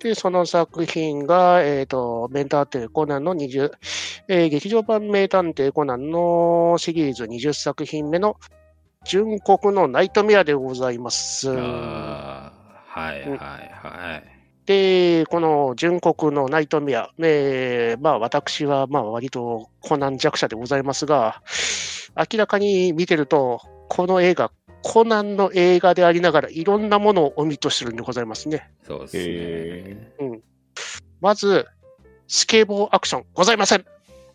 で、その作品が、えっ、と、名探偵コナンの20、えー劇場版名探偵コナンのシリーズ20作品目の純国のナイトメアでございます。はいはいはい。で、この純国のナイトメア、えーまあ私はまあ割とコナン弱者でございますが、明らかに見てると、この映画、コナンの映画でありながらいろんなものをオミットしてるんでございますね。そうですね。へまず、スケボーアクションございません。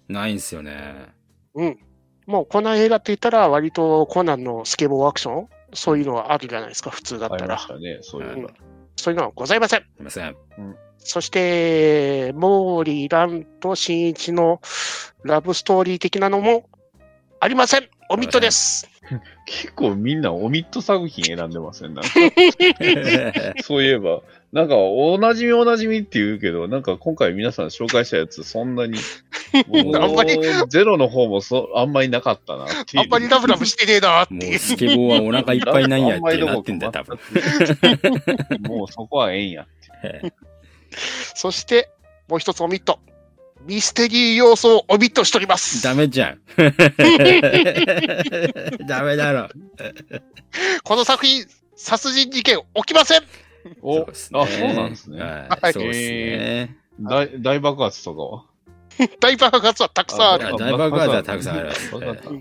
ないんすよね。うん。もうコナン映画って言ったら割とコナンのスケボーアクションそういうのはあるじゃないですか、普通だっありたら。ましたね、そういうの。そういうのはございません。すいません。そして、モーリー、ランと新一のラブストーリー的なのもありません。オミットです。結構みんなオミット作品選んでません？なんか そういえば、なんかおなじみおなじみって言うけど、なんか今回皆さん紹介したやつそんなに、もうあんまりゼロの方もそあんまりなかったなっていう。あんまりラブラブしてねえなっていう。もうスケボーはお腹いっぱいなんやってなってんだよ、多分。もうそこはええんや。そして、もう一つオミット。ミステリー要素をオミットしております。ダメじゃん。ダメだろ。この作品、殺人事件起きません。お、あ、そうなんですね。はい、そうですね。大大爆発とかは？大爆発はたくさんある。あ大爆発はたくさんあります爆発は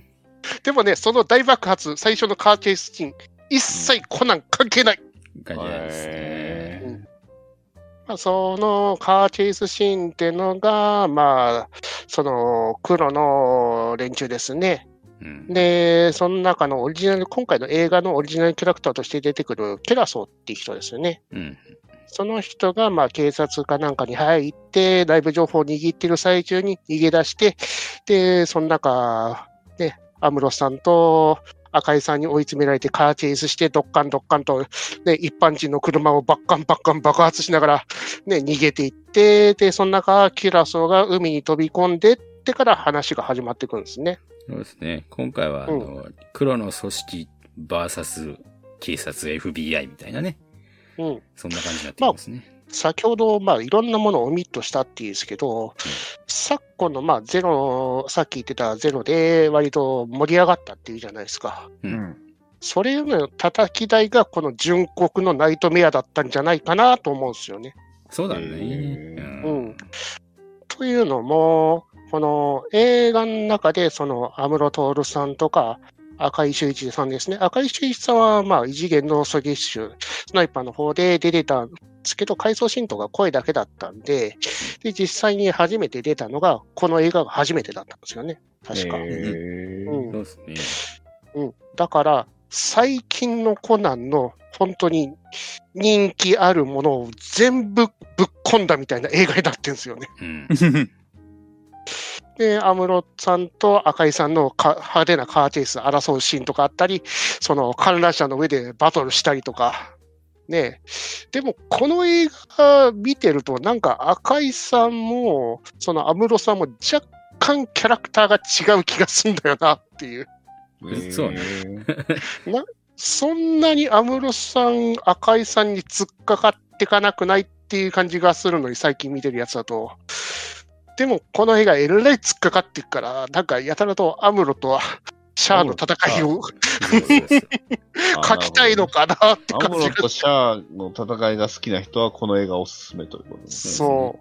でもね、その大爆発、最初のカーチェイスシーン、一切コナン関係ない。感じなんですね。へまあ、そのカーチェイスシーンっていうのが、まあ、その黒の連中ですね。うんで、その中のオリジナル、今回の映画のオリジナルキャラクターとして出てくるケラソーっていう人ですよね。うん。その人が、まあ、警察かなんかに入って、内部情報を握ってる最中に逃げ出して、で、その中、ね、アムロさんと赤井さんに追い詰められてカーチェイスして、ドッカンドッカンと、ね、一般人の車をバッカンバッカン爆発しながら、ね、逃げていって、で、その中、キュラソーが海に飛び込んで、ってから話が始まっていくんですね。そうですね。今回は、あの、黒の組織 VS 警察 FBI みたいなね。うん。そんな感じになってきますね。先ほど、まあ、いろんなものをオミットしたっていうんですけど、昨今の、まあ、ゼロ、さっき言ってたゼロで割と盛り上がったっていうじゃないですか。う。うんん。それの叩き台がこの純国のナイトメアだったんじゃないかなと思うんですよね。そうだね。うん。というのも、この映画の中で、その安室徹さんとか、赤井秀一さんですね。赤井秀一さんは、まあ、異次元の狙撃手、スナイパーの方で出てたんですけど、回想シーンとか声だけだったんで、で、実際に初めて出たのが、この映画が初めてだったんですよね。確か。へーうんそうですね。うん。だから、最近のコナンの本当に人気あるものを全部ぶっ込んだみたいな映画になってるんですよね。うん。で、安室さんと赤井さんのか派手なカーチェイス争うシーンとかあったり、その観覧車の上でバトルしたりとか、ねでも、この映画見てると、なんか赤井さんも、その安室さんも若干キャラクターが違う気がするんだよなっていう。そうねね。そんなに安室さん、赤井さんに突っかかってかなくないっていう感じがするのに、最近見てるやつだと。でも、この映画、えらい突っかかっていくから、なんか、やたらとアムロと シャアの戦いをそうそうそう書きたいのかなってア感じがムロとシャアの戦いが好きな人はこの映画をおすすめということです。そ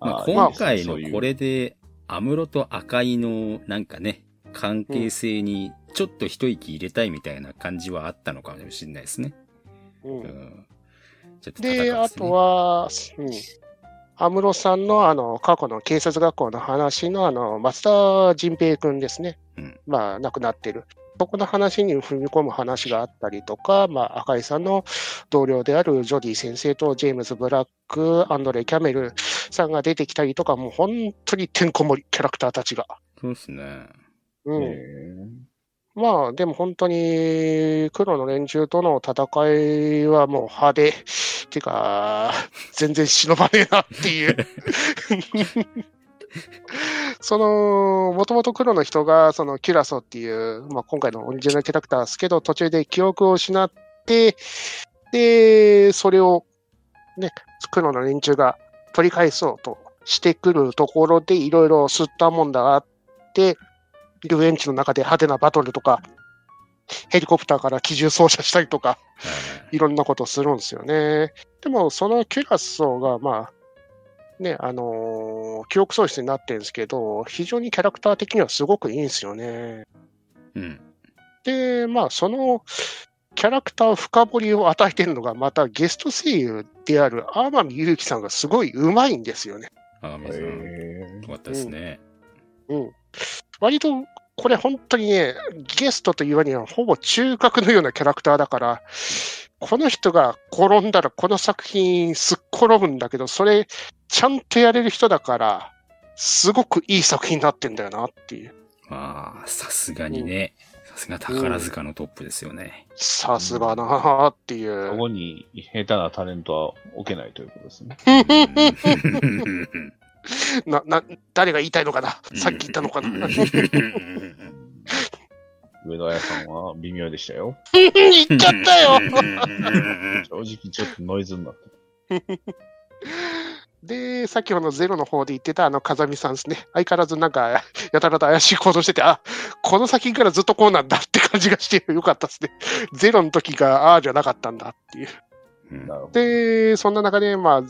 まあ、今回のこれで、安室と赤井のなんかね、関係性にちょっと一息入れたいみたいな感じはあったのかもしれないですね。う。う、うんん。ちょっとで、ねと、は、うん。安室さんのあの過去の警察学校の話のあの松田迅平君ですね、うん。まあ亡くなってる、そこの話に踏み込む話があったりとか、まあ、赤井さんの同僚であるジョディ先生とジェームズ・ブラック、アンドレ・キャメルさんが出てきたりとか、もう本当にてんこ盛り、キャラクターたちが。そうですね。うん。へまあ、でも本当に黒の連中との戦いはもう派手。てか、全然忍ばねえなっていう。その、もともと黒の人が、そのキュラソっていう、まあ今回のオリジナルキャラクターですけど、途中で記憶を失って、で、それを、ね、黒の連中が取り返そうとしてくるところで、いろいろ吸ったもんだがあって、遊園地の中で派手なバトルとか、ヘリコプターから機銃操作したりとか、いろんなことをするんですよね。でも、そのキュラソーが、まあ、ね、あのー記憶喪失になってるんですけど、非常にキャラクター的にはすごくいいんですよね。うん。で、まあ、そのキャラクター深掘りを与えてるのが、またゲスト声優である天海祐希さんがすごい上手いんですよね。あ、え皆さん、よへかったですね。うん。割と、これ本当にね、ゲストという割にはほぼ中核のようなキャラクターだから、この人が転んだらこの作品すっ転ぶんだけど、それちゃんとやれる人だから、すごくいい作品になってんだよなっていう。まあ、さすがにね、さすが宝塚のトップですよね。さすがなーっていう。こに下手なタレントは置けないということですね。な、な、誰が言いたいのかな？さっき言ったのかな？上田彩さんは微妙でしたよ。言っちゃったよ正直ちょっとノイズになって で、先ほどゼロの方で言ってたあの風見さんですね。相変わらずなんか、やたらと怪しい行動してて、あ、この先からずっとこうなんだって感じがしてよかったですね。ゼロの時がああじゃなかったんだっていう。で、そんな中で、まあ、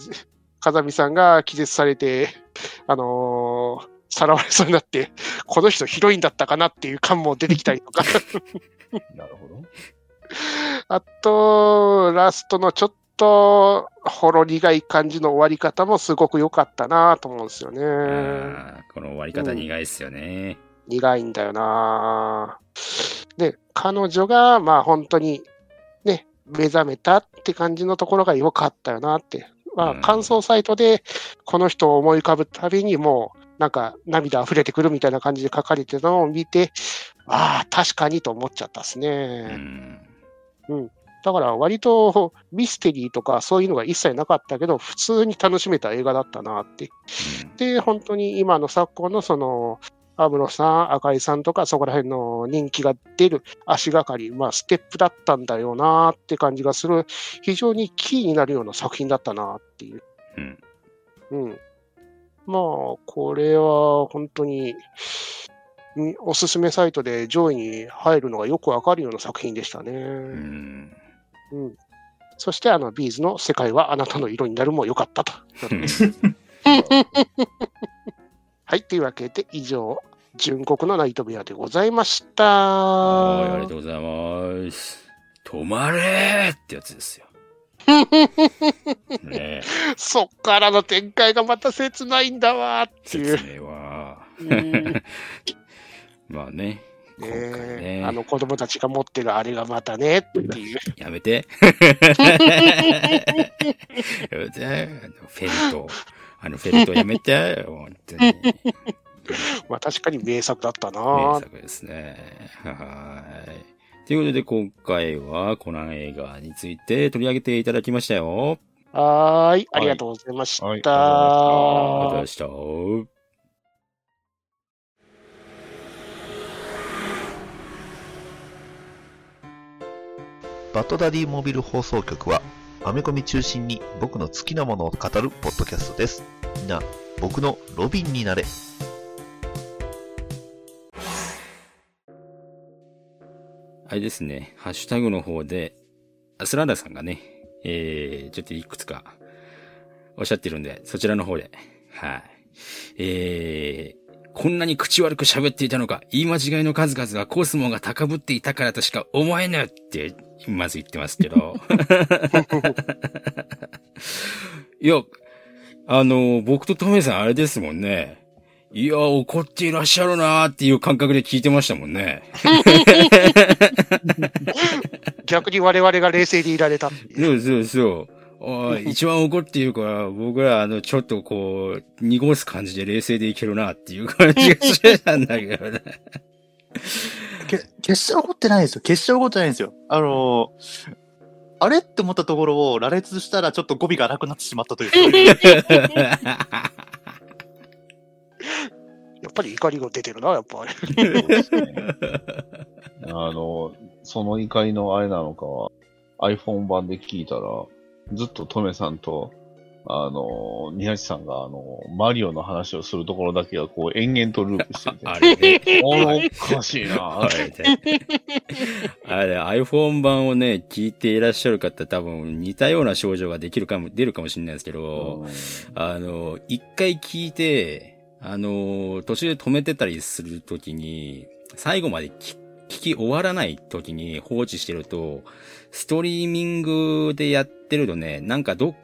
風見さんが気絶されて、あのーさらわれそうになって、この人ヒロインだったかなっていう感も出てきたりとか。なるほど。あと、ラストのちょっと、ほろ苦い感じの終わり方もすごく良かったなと思うんですよね。この終わり方苦いっすよね。苦いんだよなで、彼女が、まあ本当に、ね、目覚めたって感じのところが良かったよなって。まうんあ、感想サイトで、この人を思い浮かぶたびにもう、なんか涙溢れてくるみたいな感じで書かれてたのを見て、ああ、確かにと思っちゃったですうね。ん。だから割とミステリーとかそういうのが一切なかったけど、普通に楽しめた映画だったなって。で、本当に今の昨今のその、安室さん、赤井さんとか、そこら辺の人気が出る足がかり、まあ、ステップだったんだよなって感じがする、非常にキーになるような作品だったなっていう。うん。うん。まあ、これは本当に、んおすすめサイトで上位に入るのがよくわかるような作品でしたね。うん。うん。そして、あの、ビーズの世界はあなたの色になるも良かったと。はい。というわけで、以上、純国のナイトメアでございました。はい、ありがとうございます。止まれーってやつですよ。ねそっからの展開がまた切ないんだわーっていう。説明は。うん まあね。ねねあの子供たちが持ってるあれがまたねっていう。やめて。やめて。フェルト。あのフェルトやめて。本当に。まあ確かに名作だった名な。作ですね。はい。ということで今回はコナン映画について取り上げていただきましたよ。はーい。ありがとうございました。はいありがとうございました。バッドダディモビル放送局は、アメコミ中心に僕の好きなものを語るポッドキャストです。みんな、僕のロビンになれ。あれですね、ハッシュタグの方で、アスラーダさんがね、えー、ちょっといくつかおっしゃってるんで、そちらの方で、はい。えー、こんなに口悪く喋っていたのか、言い間違いの数々がコスモが高ぶっていたからとしか思えぬって、まず言ってますけど。いや、あの、僕とトメさんあれですもんね。いや、怒っていらっしゃるなーっていう感覚で聞いてましたもんね。逆に我々が冷静でいられた。そうそうそう。あ一番怒っているから、僕ら、あの、ちょっとこう、濁す感じで冷静でいけるなっていう感じがしてたんだけどね。け決して怒ってないですよ。決して怒ってないんですよ。あのーあれって思ったところを羅列したらちょっと語尾がなくなってしまったという やっぱり怒りが出てるな、やっぱり。あの、その怒りのあれなのかは、iPhone 版で聞いたら、ずっとトメさんと、あの、ニハチさんが、あの、マリオの話をするところだけが、こう、延々とループしてて、あれね。おかしいなあれね。あれ、iPhone 版をね、聞いていらっしゃる方多分似たような症状ができるかも、出るかもしれないですけど、あの、一回聞いて、あの、途中で止めてたりするときに、最後まで聞聞き終わらないときに放置してると、ストリーミングでやってるとね、なんかど、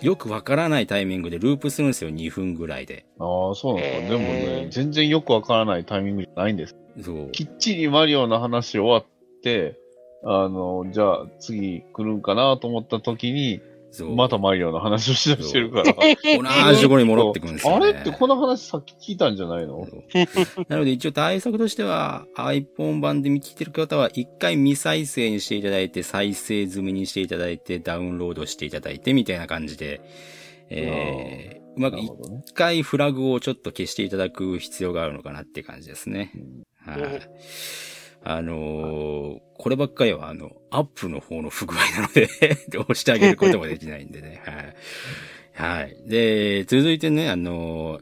よくわからないタイミングでループするんですよ、2分ぐらいで。ああ、そうなんですか。えーでもね、全然よくわからないタイミングじゃないんです。そう。きっちりマリオの話終わって、あの、じゃあ次来るんかなと思った時に、そう。またマリオの話をしだしてるから。同じところに戻ってくるんですよ、ね。あれってこの話さっき聞いたんじゃないの？なので一応対策としては iPhone 版で見聞いてる方は一回未再生にしていただいて再生済みにしていただいてダウンロードしていただいてみたいな感じで、えー、うまく一。回フラグをちょっと消していただく必要があるのかなって感じですね。はい。あのーこればっかりはあの、アップの方の不具合なので 押してあげることもできないんでね。はい。はい。で、続いてね、あのー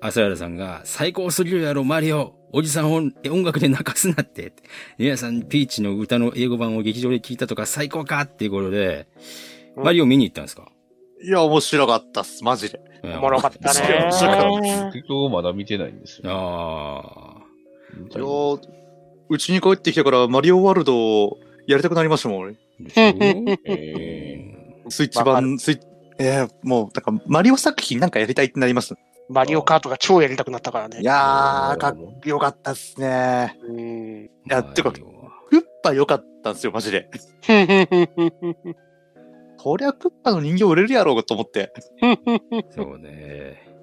アスラルさんが、最高すぎるやろ、マリオおじさんを音楽で泣かすなって。皆さん、ピーチの歌の英語版を劇場で聞いたとか最高かっていうことで、マリオ見に行ったんですか？いや、面白かったっす、マジで。おおもろかったね。結局まだ見てないんですよ。あいやーうちに帰ってきてからマリオワールドをやりたくなりましたもん、俺。あ。でしょえスイッチ版、スイッチ、えー、もう、なんか、マリオ作品なんかやりたいってなります。マリオカートが超やりたくなったからね。いやー、かっこよかったっすね。うん。いや、てかクッパ良かったんですよ、マジで。こりゃクッパの人形売れるやろうと思って。そうね。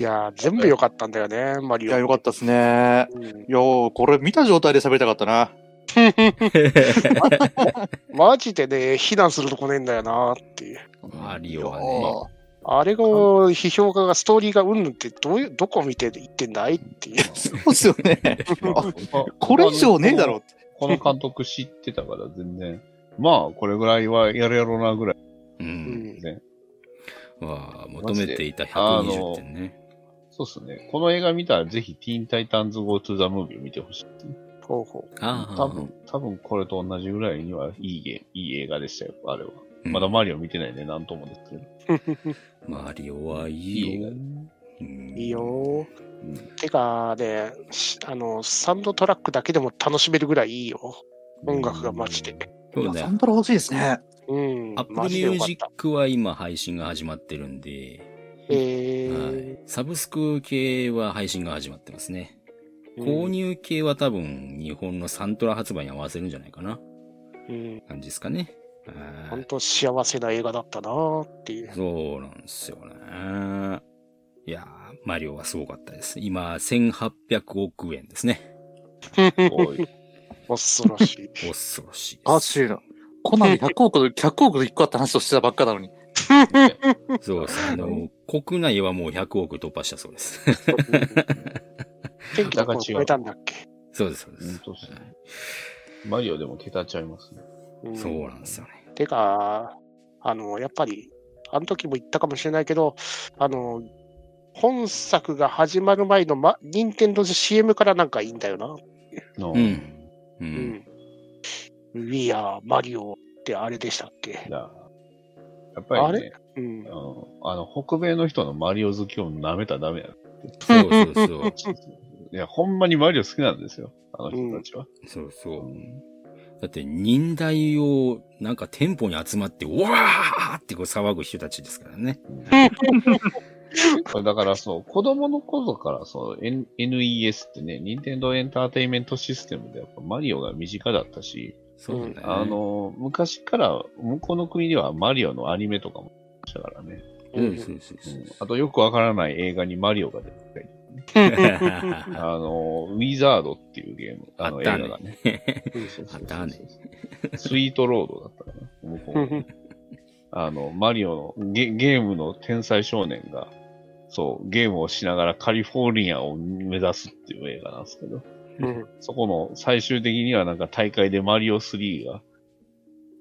いやー、全部良かったんだよね、マリオ。いや、よかったっすね。うんいやー、これ見た状態で喋りたかったな。マジでね、非難するとこねえんだよなっていう。マリオはね。あれが、批評家がストーリーがうんぬんってどういう、どこ見て言ってんだいっていう。そうですよね。ま あこれ以上ねえだろって。この監督知ってたから全然、まあ、これぐらいはやるやろうなぐらい。う。うんん。ね。わあ求めていた120点ね。そうっすね。この映画見たらぜひ、ティーンタイタンズ Go to the Movie を見てほしい。ほうほああ。多分、多分これと同じぐらいにはいいゲいい映画でしたよ、あれは。うんまだマリオ見てないんでなんともですけど。マリオはいいよ。いいようんー。てかね、しあの、サンドトラックだけでも楽しめるぐらいいいよ。音楽がマジで。そうねサ。ントラ欲しいですね。うん。アップルマミュージッ。クは今配信が始まってるんで、えはいー、サブスク系は配信が始まってますね。うん購入系は多分日本のサントラ発売に合わせるんじゃないかな。うん。感じですかね。はい本当幸せな映画だったなーっていう。そうなんですよね。いやー、マリオはすごかったです。今、1800億円ですね。お い恐ろしい。恐ろしい。あ、シーラ。コナミ100億で、100億で1個あった話をしてたばっかなのに。そうです。あの、国内はもう100億突破したそうです。天気の子を超えたんだっけ、そうです、そうで本す。マリオでも桁ちゃいますね。うんそうなんですよね。てか、あの、やっぱり、あの時も言ったかもしれないけど、あの、本作が始まる前の、ま、任天堂 CM からなんかいいんだよな。うん。う。うんん。We are Mario ってあれでしたっけ？や、やっぱりね、うんあ。の、あの北米の人のマリオ好きを舐めたらダメや。そうそうそう。いや、ほんまにマリオ好きなんですよ。あの人たちは。そうそう。だって、忍耐を、なんか店舗に集まって、うわーってこう騒ぐ人たちですからね。だからそう、子供の頃からそう、N- NES ってね、任天堂エンターテインメントシステムでやっぱマリオが身近だったし、そうね。あ、の、昔から向こうの国ではマリオのアニメとかもありましたからね。そうそうそうそううん。あとよくわからない映画にマリオが出てたり、あの、ウィザードっていうゲーム、あの映画がね。そうそうそうそうあったね。スイートロードだったかな、向こう。のあの、マリオのゲゲームの天才少年が、そう、ゲームをしながらカリフォルニアを目指すっていう映画なんですけど、うんそこの最終的にはなんか大会でマリオ3が、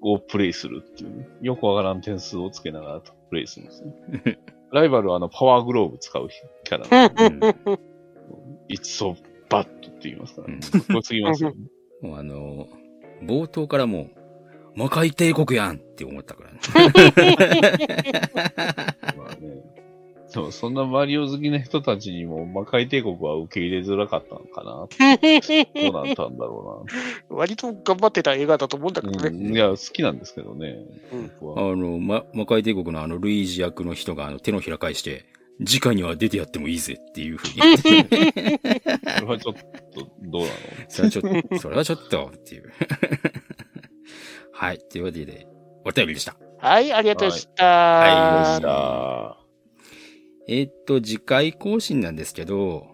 をプレイするっていうね、よくわからん点数をつけながらプレイするんですね。ライバルはあのパワーグローブ使うキャラなんで、うん It's so bad って言いますから、うんね。かっこよすぎますよね。もうあの、冒頭からもう、魔界帝国やんって思ったからね。まあね。そう、そんなマリオ好きな人たちにも魔界帝国は受け入れづらかったのかな。どうなったんだろ 割と頑張ってた映画だと思うんだけうな。どね。うん、いや、好きなんですけどね。うん僕は。あの、ま、魔界帝国のあの、ルイージ役の人があの手のひら返して、直には出てやってもいいぜっていうふうに言って、それはちょっと、どうなの？それはちょっと、それはちょっとっていう。はい。というわけで、お便りでした。はい、ありがとうございました。はいでした。えーっと、次回更新なんですけど、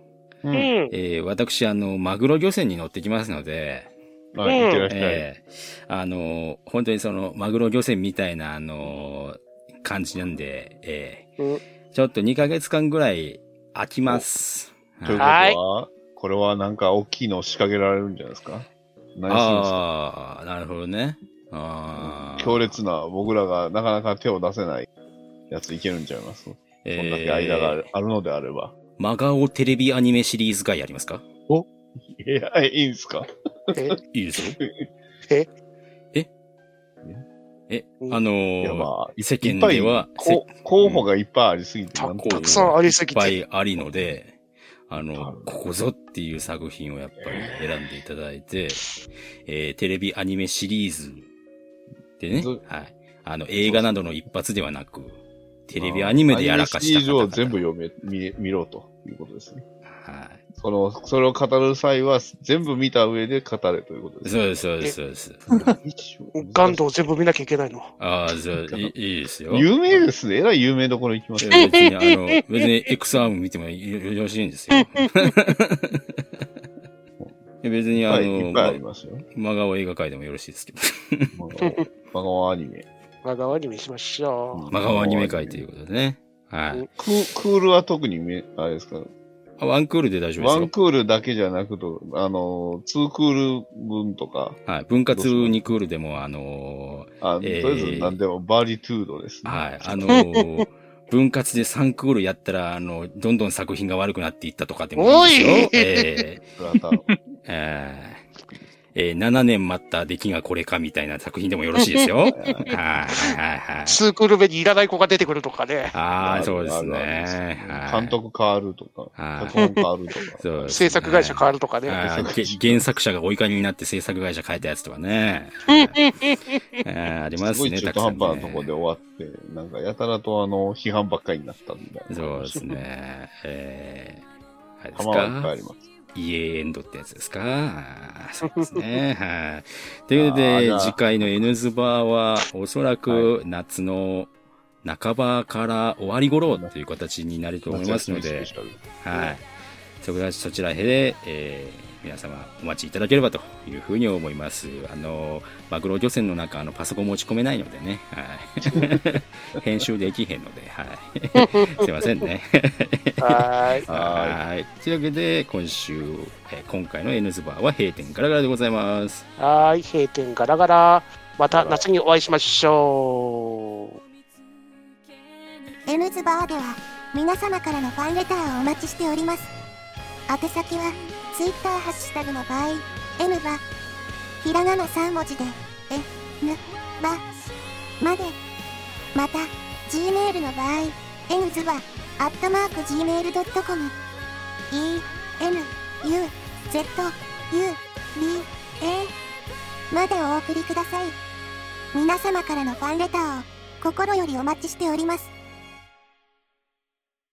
う。うんん。えー私、あの、マグロ漁船に乗ってきますので、はい、いってらっしゃい。えーあの、本当にその、マグロ漁船みたいな、あの、感じなんで、えーうんちょっと2ヶ月間ぐらい空きます。ということは、これはなんか大きいのを仕掛けられるんじゃないですか？ああ、なるほどね。あー強烈な、僕らがなかなか手を出せないやついけるんちゃいます？そんだけ間がある,、あるのであれば。真顔テレビアニメシリーズ会やりますか？いや、いいんですか？え？いいですよ。え？え？え、あのーまあ、い世間いっぱいでは、こ候補がいっぱいありすぎて、たなん。とたくさんありすぎて。いっぱいありので、あはの、いここぞっていう作品をやっぱり選んでいただいて、えーテレビアニメシリーズでねず、はい。あの、映画などの一発ではなく、テレビアニメでやらかした方々全部読め、見見ろということですね。はい。その、それを語る際は、全部見た上で語れということです。そうです、そうです、そうです。ガンドを全部見なきゃいけないの。ああ、そう、いいいいですよ。有名ですね。えらい有名どころ行きまし別たね。に、あの、別に X アーム見てもよよろしいんですよ。や 別にあはい、の、いっぱいありますよ。真顔映画界でもよろしいですけど。真顔真顔アニメ。真顔アニメしましょう真顔アニメ界ということでね。はい。クールは特にめ、あれですか、ワンクールで大丈夫ですよ。ワンクールだけじゃなくと、あの、ツークール分とか、はい。分割2クールでも、あのあえとりあえず何でもバリトゥードですね。はい。あのー分割で3クールやったら、あの、どんどん作品が悪くなっていったとかでもいいですよ。おいえーえーえー7年待った出来がこれかみたいな作品でもよろしいですよ。はいはいはいはい。う。ツークール目にいらない子が出てくるとかね。ああ、そうですね。はい監督変わるとか、はい脚本変わるとか。そうですね制作会社変わるとかね。原作者がお怒りになって制作会社変えたやつとかね。はいあーありますすね、ごい中途たくさんね半端なとこで終わって、なんかやたらとあの、批判ばっかりになったみたいな。そうですね。えー、あれです玉はいっぱいあかります。イエエンドってやつですか？そうですね。はい。ということで次回の N ズバーは、おそらく夏の半ばから終わり頃という形になると思いますのではい。そちらで、えー皆様お待ちいただければというふうに思います。あの、マグロ漁船の中、あの、パソコン持ち込めないのでね、はい。編集できへんので、はい。すいませんね。はーい。は はい。というわけで、今週、えー今回の N ズバーは閉店ガラガラでございます。はーい。閉店ガラガラ。また夏にお会いしましょう。N ズバーでは皆様からのファンレターをお待ちしております。宛先は Twitter ハッシュタグの場合、N バ、ひらがな3文字で、N バまで。また、Gmail の場合、N ズバ、アットマーク Gmail.com、E、N、U、Z、U、B、A までお送りください。皆様からのファンレターを心よりお待ちしております。